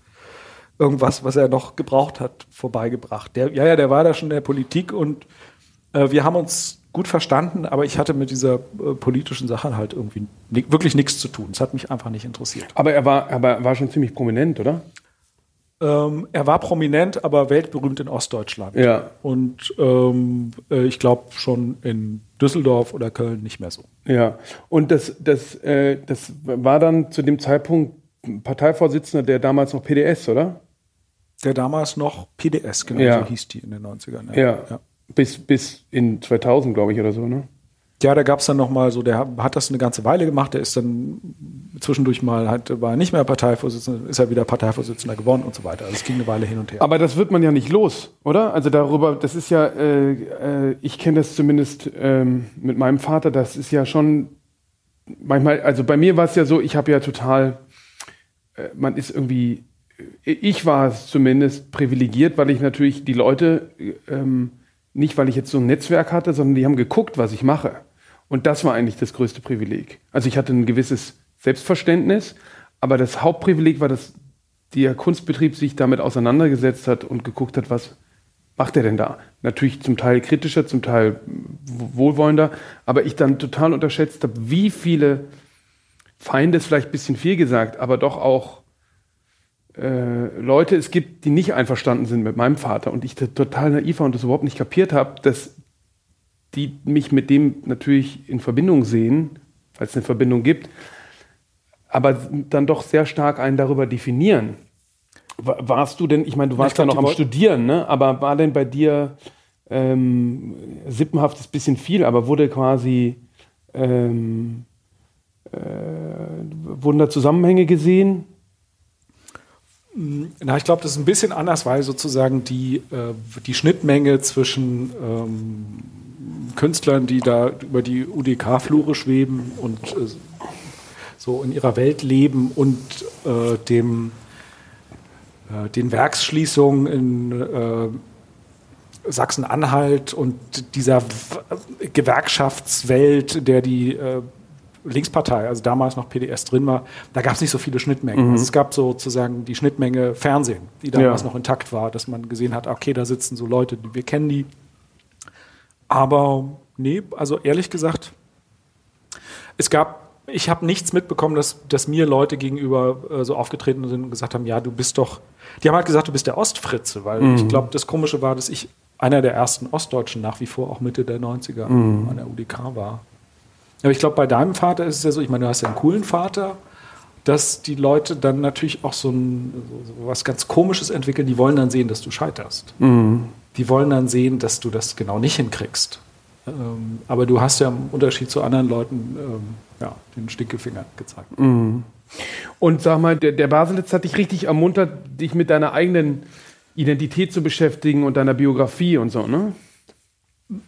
irgendwas, was er noch gebraucht hat, vorbeigebracht. Der, ja, ja, der war da schon in der Politik und äh, wir haben uns gut verstanden, aber ich hatte mit dieser äh, politischen Sache halt irgendwie wirklich nichts zu tun. Es hat mich einfach nicht interessiert. Aber er war, aber er war schon ziemlich prominent, oder? Ähm, er war prominent, aber weltberühmt in Ostdeutschland. Ja. Und ähm, äh, ich glaube schon in Düsseldorf oder Köln nicht mehr so. Ja. Und das, das, äh, das war dann zu dem Zeitpunkt Parteivorsitzender der damals noch PDS, oder? Der damals noch PDS, genau, ja. so hieß die in den 90ern. Ja. ja. ja. Bis, bis in 2000, glaube ich, oder so, ne? Ja, da gab es dann noch mal so, der hat das eine ganze Weile gemacht, der ist dann zwischendurch mal, halt, war nicht mehr Parteivorsitzender, ist er wieder Parteivorsitzender geworden und so weiter. Also es ging eine Weile hin und her. Aber das wird man ja nicht los, oder? Also darüber, das ist ja, äh, äh, ich kenne das zumindest ähm, mit meinem Vater, das ist ja schon manchmal, also bei mir war es ja so, ich habe ja total, äh, man ist irgendwie, ich war es zumindest privilegiert, weil ich natürlich die Leute, ähm, nicht weil ich jetzt so ein Netzwerk hatte, sondern die haben geguckt, was ich mache. Und das war eigentlich das größte Privileg. Also ich hatte ein gewisses Selbstverständnis, aber das Hauptprivileg war, dass der Kunstbetrieb sich damit auseinandergesetzt hat und geguckt hat, was macht er denn da? Natürlich zum Teil kritischer, zum Teil wohlwollender, aber ich dann total unterschätzt habe, wie viele Feinde ist vielleicht ein bisschen viel gesagt, aber doch auch äh, Leute es gibt, die nicht einverstanden sind mit meinem Vater und ich total naiv war und das überhaupt nicht kapiert habe, dass die mich mit dem natürlich in Verbindung sehen, weil es eine Verbindung gibt, aber dann doch sehr stark einen darüber definieren. Warst du denn, ich meine, du warst ja noch am Studieren, ne? aber war denn bei dir ähm, sippenhaftes bisschen viel, aber wurde quasi, ähm, äh, wurden da Zusammenhänge gesehen? Na, ich glaube, das ist ein bisschen anders, weil sozusagen die, äh, die Schnittmenge zwischen ähm, Künstlern, die da über die UDK-Flure schweben und äh, so in ihrer Welt leben und äh, dem, äh, den Werksschließungen in äh, Sachsen-Anhalt und dieser Gewerkschaftswelt, der die äh, Linkspartei, also damals noch PDS drin war, da gab es nicht so viele Schnittmengen. Mhm. Also es gab sozusagen die Schnittmenge Fernsehen, die damals ja. noch intakt war, dass man gesehen hat, okay, da sitzen so Leute, wir kennen die, aber nee, also ehrlich gesagt, es gab, ich habe nichts mitbekommen, dass, dass mir Leute gegenüber äh, so aufgetreten sind und gesagt haben, ja, du bist doch, die haben halt gesagt, du bist der Ostfritze, weil mhm. ich glaube, das Komische war, dass ich einer der ersten Ostdeutschen nach wie vor auch Mitte der 90er mhm. an der UDK war. Aber ich glaube, bei deinem Vater ist es ja so, ich meine, du hast ja einen coolen Vater, dass die Leute dann natürlich auch so, ein, so was ganz Komisches entwickeln, die wollen dann sehen, dass du scheiterst. Mhm die wollen dann sehen, dass du das genau nicht hinkriegst. Ähm, aber du hast ja im Unterschied zu anderen Leuten ähm, ja, den Stinkefinger gezeigt. Mhm. Und sag mal, der, der Baselitz hat dich richtig ermuntert, dich mit deiner eigenen Identität zu beschäftigen und deiner Biografie und so, ne?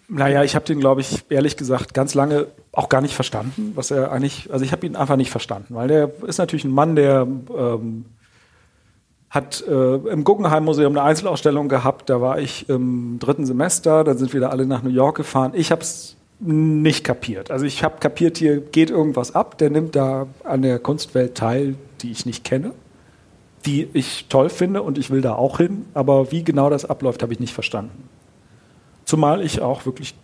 Naja, ich habe den, glaube ich, ehrlich gesagt, ganz lange auch gar nicht verstanden, was er eigentlich, also ich habe ihn einfach nicht verstanden, weil der ist natürlich ein Mann, der ähm, hat äh, im Guggenheim Museum eine Einzelausstellung gehabt. Da war ich im dritten Semester. Da sind wir da alle nach New York gefahren. Ich habe es nicht kapiert. Also ich habe kapiert, hier geht irgendwas ab. Der nimmt da an der Kunstwelt teil, die ich nicht kenne, die ich toll finde und ich will da auch hin. Aber wie genau das abläuft, habe ich nicht verstanden. Zumal ich auch wirklich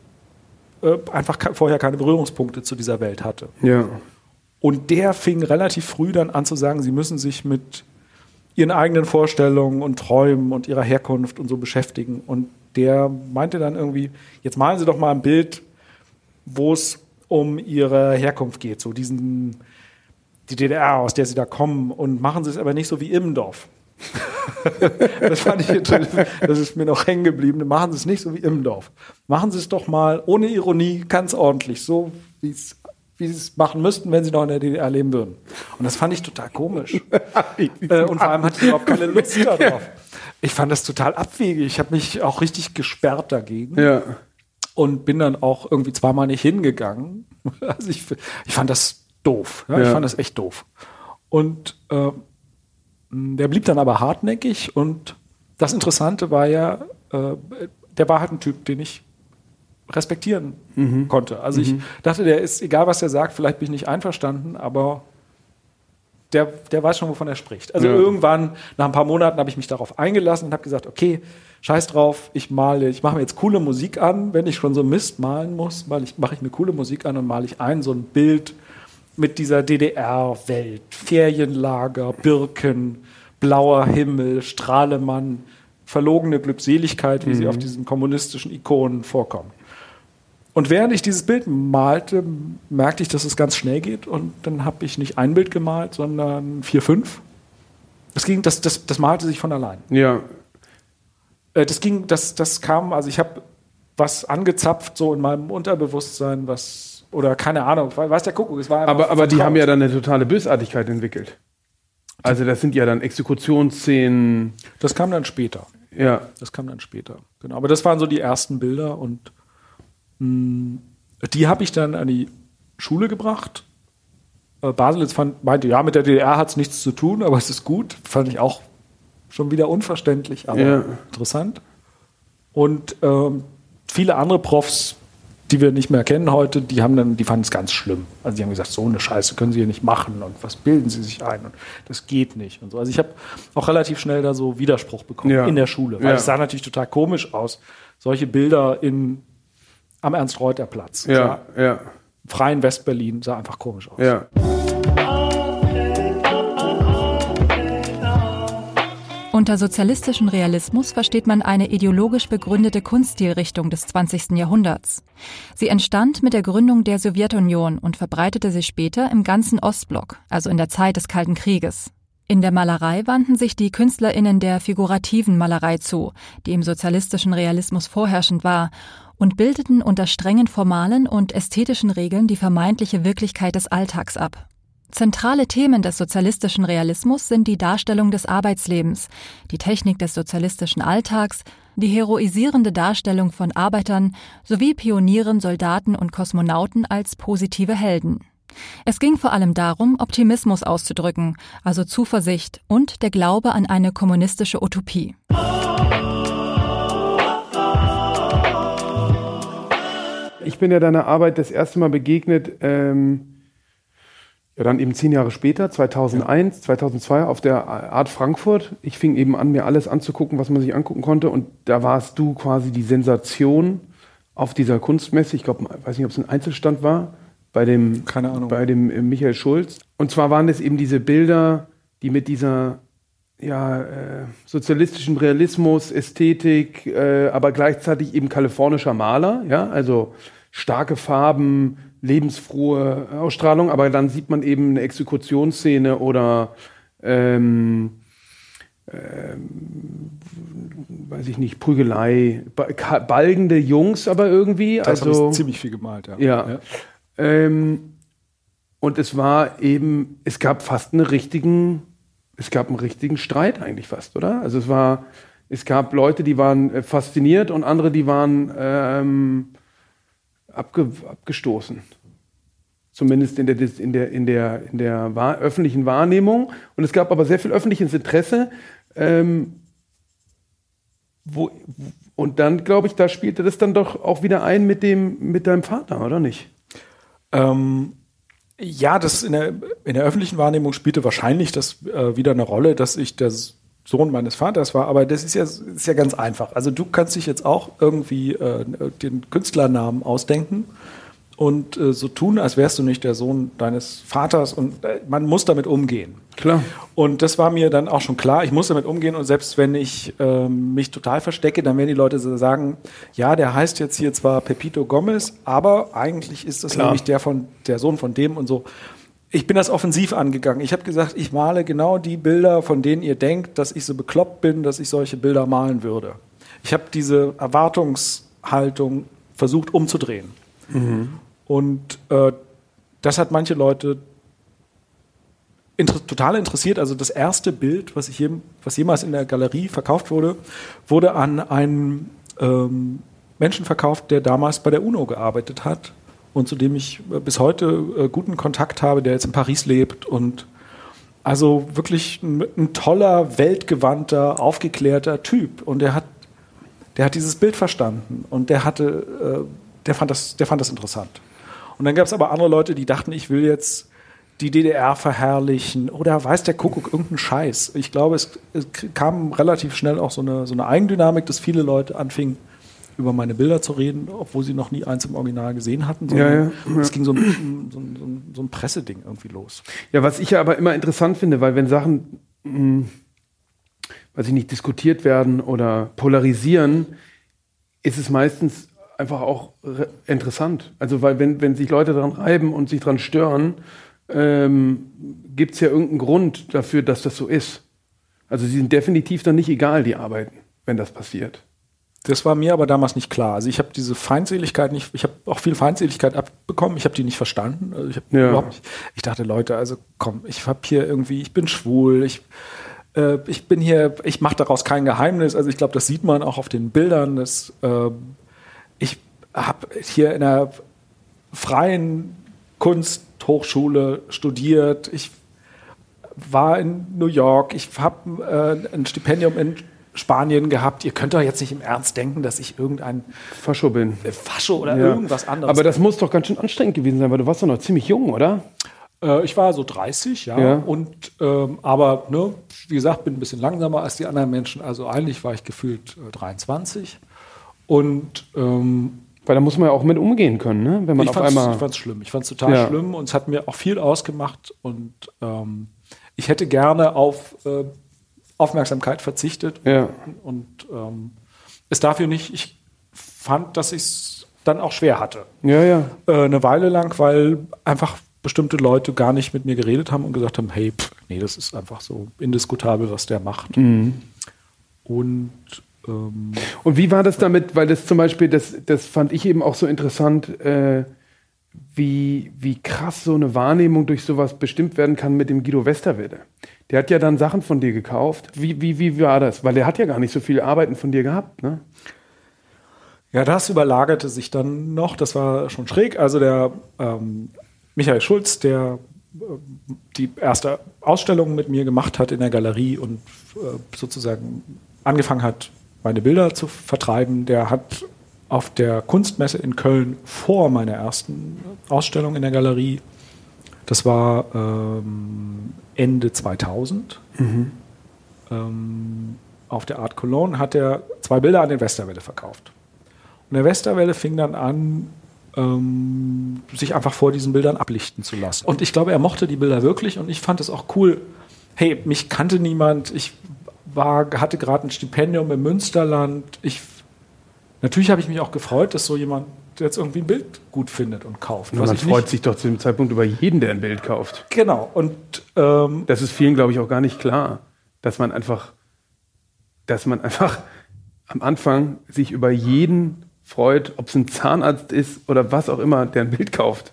äh, einfach vorher keine Berührungspunkte zu dieser Welt hatte. Ja. Und der fing relativ früh dann an zu sagen, sie müssen sich mit ihren eigenen Vorstellungen und Träumen und ihrer Herkunft und so beschäftigen. Und der meinte dann irgendwie, jetzt malen Sie doch mal ein Bild, wo es um Ihre Herkunft geht, so diesen, die DDR, aus der Sie da kommen, und machen Sie es aber nicht so wie Immendorf. das fand ich das ist mir noch hängen geblieben. Machen Sie es nicht so wie im Dorf. Machen Sie es doch mal ohne Ironie, ganz ordentlich, so wie es wie sie es machen müssten, wenn sie noch in der DDR leben würden. Und das fand ich total komisch. äh, und vor allem hatte ich überhaupt keine Lust darauf. Ich fand das total abwegig. Ich habe mich auch richtig gesperrt dagegen. Ja. Und bin dann auch irgendwie zweimal nicht hingegangen. Also ich, ich fand das doof. Ja? Ja. Ich fand das echt doof. Und äh, der blieb dann aber hartnäckig. Und das Interessante war ja, äh, der war halt ein Typ, den ich respektieren mhm. konnte. Also mhm. ich dachte, der ist, egal was er sagt, vielleicht bin ich nicht einverstanden, aber der, der weiß schon, wovon er spricht. Also ja. irgendwann, nach ein paar Monaten, habe ich mich darauf eingelassen und habe gesagt, okay, scheiß drauf, ich male, ich mache mir jetzt coole Musik an, wenn ich schon so Mist malen muss, weil ich mache ich eine coole Musik an und male ich ein so ein Bild mit dieser DDR-Welt, Ferienlager, Birken, blauer Himmel, Strahlemann, verlogene Glückseligkeit, wie mhm. sie auf diesen kommunistischen Ikonen vorkommen. Und während ich dieses Bild malte, merkte ich, dass es ganz schnell geht. Und dann habe ich nicht ein Bild gemalt, sondern vier, fünf. Das ging, das, das, das malte sich von allein. Ja. Äh, das ging, das, das kam, also ich habe was angezapft so in meinem Unterbewusstsein, was oder keine Ahnung, weiß der Kuckuck, es war Aber, aber die haben ja dann eine totale Bösartigkeit entwickelt. Also das sind ja dann Exekutionsszenen. Das kam dann später. Ja. Das kam dann später. Genau. Aber das waren so die ersten Bilder und die habe ich dann an die Schule gebracht. Äh, Baselitz fand, meinte, ja, mit der DDR hat es nichts zu tun, aber es ist gut. Fand ich auch schon wieder unverständlich, aber ja. interessant. Und ähm, viele andere Profs, die wir nicht mehr kennen heute, die haben dann, die fanden es ganz schlimm. Also die haben gesagt, so eine Scheiße können sie hier nicht machen und was bilden sie sich ein und das geht nicht und so. Also ich habe auch relativ schnell da so Widerspruch bekommen ja. in der Schule, weil ja. es sah natürlich total komisch aus, solche Bilder in am Ernst-Reuter-Platz. Ja, ja. Freien Westberlin sah einfach komisch aus. Ja. Unter sozialistischen Realismus versteht man eine ideologisch begründete Kunststilrichtung des 20. Jahrhunderts. Sie entstand mit der Gründung der Sowjetunion und verbreitete sich später im ganzen Ostblock, also in der Zeit des Kalten Krieges. In der Malerei wandten sich die KünstlerInnen der figurativen Malerei zu, die im sozialistischen Realismus vorherrschend war und bildeten unter strengen formalen und ästhetischen Regeln die vermeintliche Wirklichkeit des Alltags ab. Zentrale Themen des sozialistischen Realismus sind die Darstellung des Arbeitslebens, die Technik des sozialistischen Alltags, die heroisierende Darstellung von Arbeitern sowie Pionieren, Soldaten und Kosmonauten als positive Helden. Es ging vor allem darum, Optimismus auszudrücken, also Zuversicht und der Glaube an eine kommunistische Utopie. Ich bin ja deiner Arbeit das erste Mal begegnet, ähm, ja dann eben zehn Jahre später, 2001, ja. 2002 auf der Art Frankfurt. Ich fing eben an, mir alles anzugucken, was man sich angucken konnte und da warst du quasi die Sensation auf dieser Kunstmesse. Ich glaube, weiß nicht, ob es ein Einzelstand war, bei dem, Keine Ahnung. bei dem äh, Michael Schulz. Und zwar waren es eben diese Bilder, die mit dieser ja, äh, sozialistischen Realismus, Ästhetik, äh, aber gleichzeitig eben kalifornischer Maler, ja, also starke Farben, lebensfrohe Ausstrahlung, aber dann sieht man eben eine Exekutionsszene oder ähm, ähm, weiß ich nicht, Prügelei, balgende Jungs aber irgendwie. Das also ziemlich viel gemalt, ja. Ja. ja. Ähm, und es war eben, es gab fast einen richtigen es gab einen richtigen Streit eigentlich fast, oder? Also es war, es gab Leute, die waren äh, fasziniert und andere, die waren ähm, abge, abgestoßen. Zumindest in der, in der, in der, in der öffentlichen Wahrnehmung. Und es gab aber sehr viel öffentliches Interesse. Ähm, wo, und dann, glaube ich, da spielte das dann doch auch wieder ein mit, dem, mit deinem Vater, oder nicht? Ähm, ja, das in der, in der öffentlichen Wahrnehmung spielte wahrscheinlich das äh, wieder eine Rolle, dass ich der Sohn meines Vaters war, aber das ist ja, ist ja ganz einfach. Also du kannst dich jetzt auch irgendwie äh, den Künstlernamen ausdenken und äh, so tun, als wärst du nicht der Sohn deines Vaters und äh, man muss damit umgehen. Klar. Und das war mir dann auch schon klar, ich muss damit umgehen und selbst wenn ich äh, mich total verstecke, dann werden die Leute so sagen, ja, der heißt jetzt hier zwar Pepito Gomez, aber eigentlich ist das klar. nämlich der von der Sohn von dem und so. Ich bin das offensiv angegangen. Ich habe gesagt, ich male genau die Bilder, von denen ihr denkt, dass ich so bekloppt bin, dass ich solche Bilder malen würde. Ich habe diese Erwartungshaltung versucht umzudrehen. Mhm. Und äh, das hat manche Leute inter total interessiert. Also das erste Bild, was, ich je, was jemals in der Galerie verkauft wurde, wurde an einen ähm, Menschen verkauft, der damals bei der UNO gearbeitet hat und zu dem ich äh, bis heute äh, guten Kontakt habe, der jetzt in Paris lebt und also wirklich ein, ein, toller, weltgewandter, aufgeklärter Typ. Und der hat, der hat dieses Bild verstanden und der hatte, äh, der fand das, der fand das interessant. Und dann gab es aber andere Leute, die dachten, ich will jetzt die DDR verherrlichen oder weiß der Kuckuck irgendeinen Scheiß. Ich glaube, es, es kam relativ schnell auch so eine, so eine Eigendynamik, dass viele Leute anfingen, über meine Bilder zu reden, obwohl sie noch nie eins im Original gesehen hatten. Ja, ja, ja. Es ging so ein, so, ein, so ein, Presseding irgendwie los. Ja, was ich ja aber immer interessant finde, weil wenn Sachen, mh, hm, weiß ich nicht, diskutiert werden oder polarisieren, ist es meistens einfach auch interessant. Also weil wenn, wenn sich Leute daran reiben und sich daran stören, ähm, gibt es ja irgendeinen Grund dafür, dass das so ist. Also sie sind definitiv dann nicht egal, die Arbeiten, wenn das passiert. Das war mir aber damals nicht klar. Also ich habe diese Feindseligkeit nicht, ich habe auch viel Feindseligkeit abbekommen, ich habe die nicht verstanden. Also ich, ja. überhaupt nicht, ich dachte, Leute, also komm, ich habe hier irgendwie, ich bin schwul, ich, äh, ich bin hier, ich mache daraus kein Geheimnis. Also ich glaube, das sieht man auch auf den Bildern. Dass, äh, ich habe hier in einer freien Kunsthochschule studiert. Ich war in New York. Ich habe äh, ein Stipendium in Spanien gehabt. Ihr könnt doch jetzt nicht im Ernst denken, dass ich irgendein Fascho bin. Fascho oder ja. irgendwas anderes. Aber das muss doch ganz schön anstrengend gewesen sein, weil du warst doch noch ziemlich jung, oder? Äh, ich war so 30, ja. ja. Und ähm, aber ne, wie gesagt, bin ein bisschen langsamer als die anderen Menschen. Also eigentlich war ich gefühlt äh, 23. Und ähm, weil da muss man ja auch mit umgehen können, ne? Wenn man ich auf einmal. Ich fand es schlimm. Ich fand es total ja. schlimm und es hat mir auch viel ausgemacht. Und ähm, ich hätte gerne auf äh, Aufmerksamkeit verzichtet ja. und, ähm, es dafür nicht, ich fand, dass ich es dann auch schwer hatte. Ja, ja. Äh, eine Weile lang, weil einfach bestimmte Leute gar nicht mit mir geredet haben und gesagt haben, hey, pff, nee, das ist einfach so indiskutabel, was der macht. Mhm. Und ähm, und wie war das damit, weil das zum Beispiel, das, das fand ich eben auch so interessant, äh, wie, wie krass so eine Wahrnehmung durch sowas bestimmt werden kann mit dem Guido Westerwelle. Der hat ja dann Sachen von dir gekauft. Wie, wie, wie war das? Weil der hat ja gar nicht so viel Arbeiten von dir gehabt, ne? Ja, das überlagerte sich dann noch. Das war schon schräg. Also der ähm, Michael Schulz, der äh, die erste Ausstellung mit mir gemacht hat in der Galerie und äh, sozusagen angefangen hat, meine Bilder zu vertreiben, der hat auf der Kunstmesse in Köln vor meiner ersten Ausstellung in der Galerie das war ähm, Ende 2000. Mhm. Ähm, auf der Art Cologne hat er zwei Bilder an den Westerwelle verkauft. Und der Westerwelle fing dann an, ähm, sich einfach vor diesen Bildern ablichten zu lassen. Und ich glaube, er mochte die Bilder wirklich und ich fand es auch cool. Hey, mich kannte niemand. Ich war, hatte gerade ein Stipendium im Münsterland. Ich, natürlich habe ich mich auch gefreut, dass so jemand jetzt irgendwie ein Bild gut findet und kauft. man freut sich doch zu dem Zeitpunkt über jeden, der ein Bild kauft. Genau. Und ähm, das ist vielen, glaube ich, auch gar nicht klar, dass man einfach, dass man einfach am Anfang sich über jeden freut, ob es ein Zahnarzt ist oder was auch immer, der ein Bild kauft.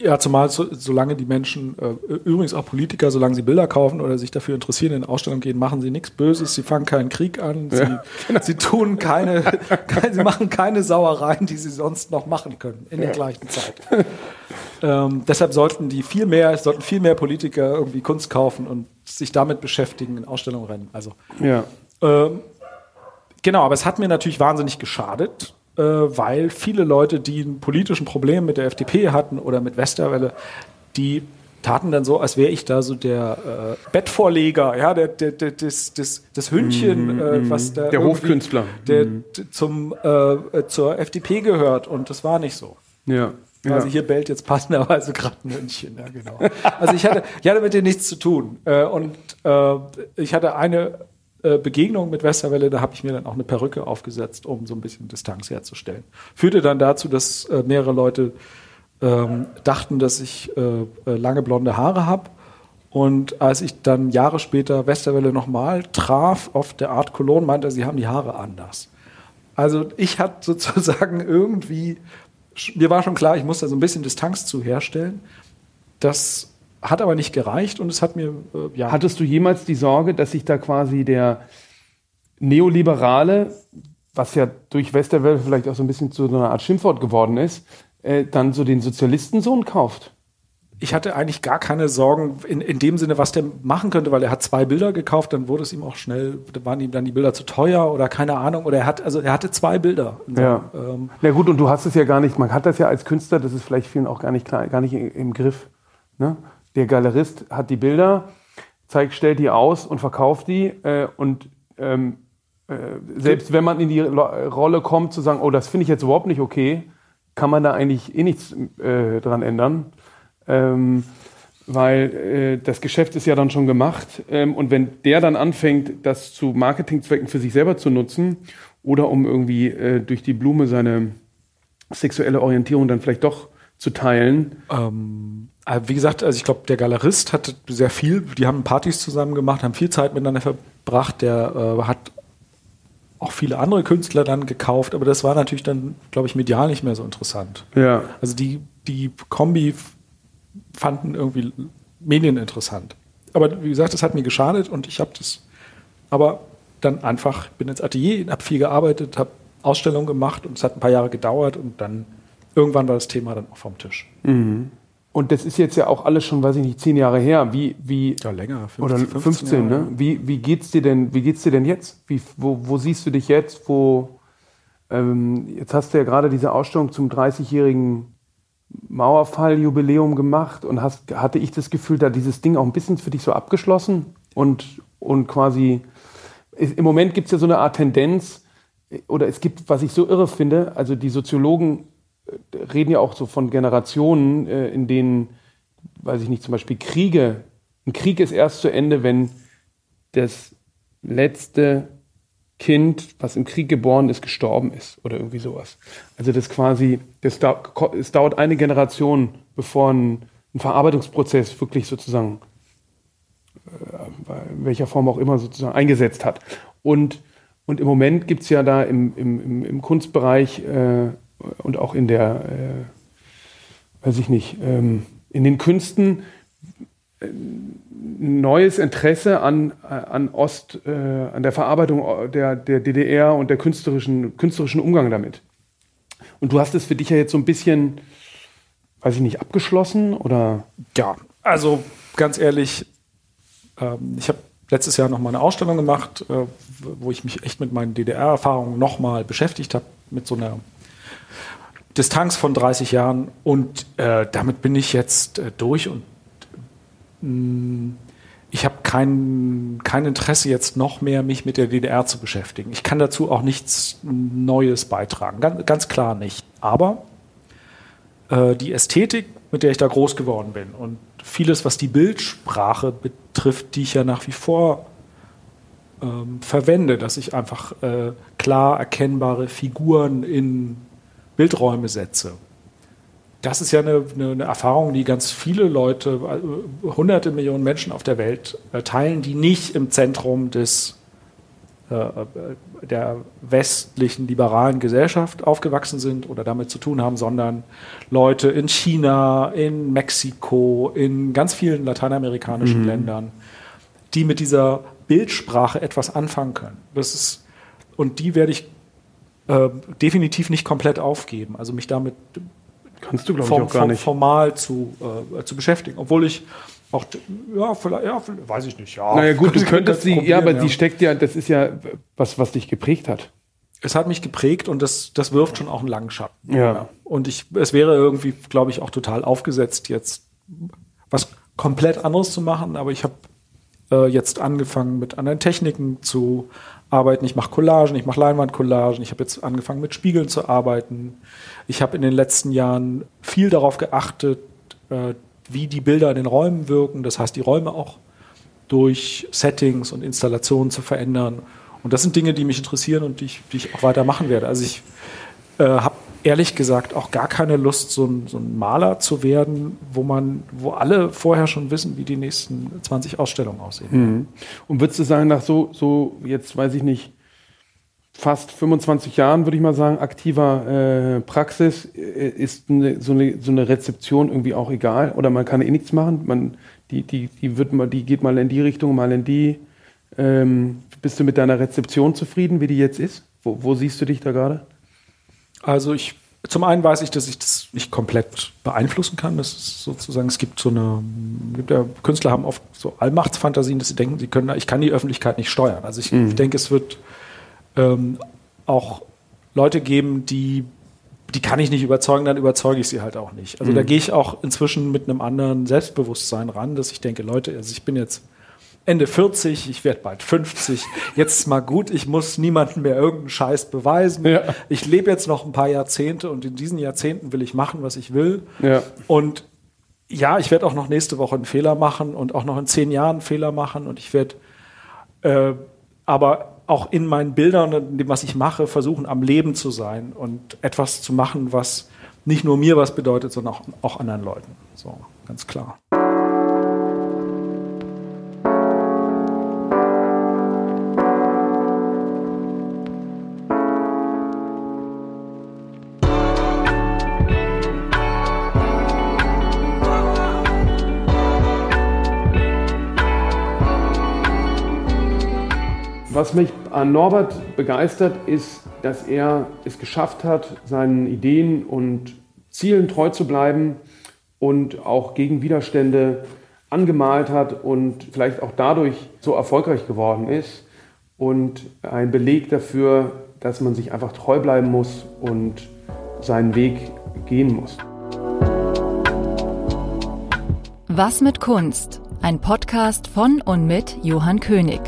Ja, zumal so, solange die Menschen, äh, übrigens auch Politiker, solange sie Bilder kaufen oder sich dafür interessieren, in Ausstellungen gehen, machen sie nichts Böses, sie fangen keinen Krieg an, sie, ja, genau. sie tun keine, keine, sie machen keine Sauereien, die sie sonst noch machen können in ja. der gleichen Zeit. ähm, deshalb sollten die viel mehr, sollten viel mehr Politiker irgendwie Kunst kaufen und sich damit beschäftigen, in Ausstellungen rennen. Also ja. Ähm, genau, aber es hat mir natürlich wahnsinnig geschadet weil viele Leute, die ein politischen Problem mit der FDP hatten oder mit Westerwelle, die taten dann so, als wäre ich da so der äh, Bettvorleger, ja, der, der, der, das, das, das Hündchen, mm, äh, was da der Hofkünstler, der mm. zum äh, zur FDP gehört und das war nicht so. Ja. Also hier bellt jetzt passenderweise gerade ein Hündchen, ja genau. Also ich hatte, ich hatte mit denen nichts zu tun äh, und äh, ich hatte eine äh, Begegnung mit Westerwelle, da habe ich mir dann auch eine Perücke aufgesetzt, um so ein bisschen Distanz herzustellen. Führte dann dazu, dass äh, mehrere Leute ähm, dachten, dass ich äh, äh lange blonde Haare habe. Und als ich dann Jahre später Westerwelle nochmal traf auf der Art Cologne, meinte er, sie haben die Haare anders. Also ich hatte sozusagen irgendwie, mir war schon klar, ich muss da so ein bisschen Distanz zu herstellen. Das hat aber nicht gereicht und es hat mir, äh, ja. Hattest du jemals die Sorge, dass sich da quasi der Neoliberale, was ja durch Westerwelle vielleicht auch so ein bisschen zu so einer Art Schimpfwort geworden ist, äh, dann so den Sozialistensohn kauft? ich hatte eigentlich gar keine Sorgen in, in dem Sinne, was der machen könnte, weil er hat zwei Bilder gekauft, dann wurde es ihm auch schnell, waren ihm dann die Bilder zu teuer oder keine Ahnung. Oder er hat, also er hatte zwei Bilder. Ja. Ähm, Na gut, und du hast es ja gar nicht, man hat das ja als Künstler, das ist vielleicht vielen auch gar nicht klar, gar nicht im Griff. Ne? Der Galerist hat die Bilder, zeigt, stellt die aus und verkauft die äh, und ähm, äh, selbst wenn man in die Rolle kommt, zu sagen, oh, das finde ich jetzt überhaupt nicht okay, kann man da eigentlich eh nichts äh, dran ändern ähm, weil äh, das Geschäft ist ja dann schon gemacht ähm, und wenn der dann anfängt, das zu Marketingzwecken für sich selber zu nutzen oder um irgendwie äh, durch die Blume seine sexuelle Orientierung dann vielleicht doch zu teilen. Ähm, wie gesagt, also ich glaube, der Galerist hat sehr viel, die haben Partys zusammen gemacht, haben viel Zeit miteinander verbracht, der äh, hat auch viele andere Künstler dann gekauft, aber das war natürlich dann, glaube ich, medial nicht mehr so interessant. Ja. Also die, die Kombi fanden irgendwie Medien interessant. Aber wie gesagt, das hat mir geschadet und ich habe das aber dann einfach, bin ins Atelier, habe viel gearbeitet, habe Ausstellungen gemacht und es hat ein paar Jahre gedauert und dann irgendwann war das Thema dann auch vom Tisch. Mhm. Und das ist jetzt ja auch alles schon, weiß ich nicht, zehn Jahre her. Wie, wie ja, länger, 15, oder 15, 15 ne? Wie, wie geht's dir denn? Wie geht's dir denn jetzt? Wie, wo, wo siehst du dich jetzt? Wo ähm, jetzt hast du ja gerade diese Ausstellung zum 30-jährigen Mauerfall-Jubiläum gemacht und hast, hatte ich das Gefühl, da dieses Ding auch ein bisschen für dich so abgeschlossen und, und quasi im Moment gibt es ja so eine Art Tendenz, oder es gibt, was ich so irre finde, also die Soziologen reden ja auch so von Generationen, äh, in denen, weiß ich nicht, zum Beispiel Kriege, ein Krieg ist erst zu Ende, wenn das letzte Kind, was im Krieg geboren ist, gestorben ist oder irgendwie sowas. Also das quasi, das da, es dauert eine Generation, bevor ein, ein Verarbeitungsprozess wirklich sozusagen, äh, in welcher Form auch immer sozusagen eingesetzt hat. Und, und im Moment gibt es ja da im, im, im Kunstbereich äh, und auch in der, äh, weiß ich nicht, ähm, in den Künsten neues Interesse an, an Ost, äh, an der Verarbeitung der, der DDR und der künstlerischen, künstlerischen Umgang damit. Und du hast es für dich ja jetzt so ein bisschen, weiß ich nicht, abgeschlossen oder? Ja, also ganz ehrlich, ähm, ich habe letztes Jahr noch mal eine Ausstellung gemacht, äh, wo ich mich echt mit meinen DDR-Erfahrungen noch mal beschäftigt habe, mit so einer Distanz von 30 Jahren. Und äh, damit bin ich jetzt äh, durch und ich habe kein, kein Interesse jetzt noch mehr, mich mit der DDR zu beschäftigen. Ich kann dazu auch nichts Neues beitragen, ganz, ganz klar nicht. Aber äh, die Ästhetik, mit der ich da groß geworden bin und vieles, was die Bildsprache betrifft, die ich ja nach wie vor ähm, verwende, dass ich einfach äh, klar erkennbare Figuren in Bildräume setze das ist ja eine, eine, Erfahrung, die ganz viele Leute, äh, hunderte Millionen Menschen auf der Welt äh, teilen, die nicht im Zentrum des, äh, äh, der westlichen liberalen Gesellschaft aufgewachsen sind oder damit zu tun haben, sondern Leute in China, in Mexiko, in ganz vielen lateinamerikanischen mhm. Ländern, die mit dieser Bildsprache etwas anfangen können. Das ist, und die werde ich äh, definitiv nicht komplett aufgeben. Also mich damit Kannst du, glaube ich, auch gar nicht. formal zu, äh, zu beschäftigen. Obwohl ich auch, ja, vielleicht, ja, weiß ich nicht. Ja, naja, gut, du könntest sie, ja, aber ja. die steckt ja, das ist ja was, was dich geprägt hat. Es hat mich geprägt und das, das wirft schon auch einen langen Schatten. Ja. Und ich, es wäre irgendwie, glaube ich, auch total aufgesetzt, jetzt was komplett anderes zu machen, aber ich habe äh, jetzt angefangen, mit anderen Techniken zu arbeiten. Ich mache Collagen, ich mache Leinwandcollagen, ich habe jetzt angefangen mit Spiegeln zu arbeiten. Ich habe in den letzten Jahren viel darauf geachtet, äh, wie die Bilder in den Räumen wirken, das heißt die Räume auch durch Settings und Installationen zu verändern. Und das sind Dinge, die mich interessieren und die ich, die ich auch weiter machen werde. Also ich äh, habe ehrlich gesagt auch gar keine Lust, so ein, so ein Maler zu werden, wo man, wo alle vorher schon wissen, wie die nächsten 20 Ausstellungen aussehen. Mhm. Und würdest du sagen, nach so, so, jetzt weiß ich nicht, fast 25 Jahren, würde ich mal sagen, aktiver äh, Praxis, äh, ist eine, so, eine, so eine Rezeption irgendwie auch egal oder man kann eh nichts machen. Man, die, die, die, wird mal, die geht mal in die Richtung, mal in die. Ähm, bist du mit deiner Rezeption zufrieden, wie die jetzt ist? Wo, wo siehst du dich da gerade? Also ich zum einen weiß ich, dass ich das nicht komplett beeinflussen kann. Das ist sozusagen, es gibt so eine, gibt ja, Künstler haben oft so Allmachtsfantasien, dass sie denken, sie können, ich kann die Öffentlichkeit nicht steuern. Also ich mhm. denke, es wird ähm, auch Leute geben, die, die kann ich nicht überzeugen, dann überzeuge ich sie halt auch nicht. Also mhm. da gehe ich auch inzwischen mit einem anderen Selbstbewusstsein ran, dass ich denke, Leute, also ich bin jetzt Ende 40, ich werde bald 50. Jetzt ist mal gut, ich muss niemandem mehr irgendeinen Scheiß beweisen. Ja. Ich lebe jetzt noch ein paar Jahrzehnte und in diesen Jahrzehnten will ich machen, was ich will. Ja. Und ja, ich werde auch noch nächste Woche einen Fehler machen und auch noch in zehn Jahren einen Fehler machen und ich werde äh, aber auch in meinen Bildern und in dem, was ich mache, versuchen, am Leben zu sein und etwas zu machen, was nicht nur mir was bedeutet, sondern auch, auch anderen Leuten. So, ganz klar. Was mich an Norbert begeistert, ist, dass er es geschafft hat, seinen Ideen und Zielen treu zu bleiben und auch gegen Widerstände angemalt hat und vielleicht auch dadurch so erfolgreich geworden ist. Und ein Beleg dafür, dass man sich einfach treu bleiben muss und seinen Weg gehen muss. Was mit Kunst? Ein Podcast von und mit Johann König.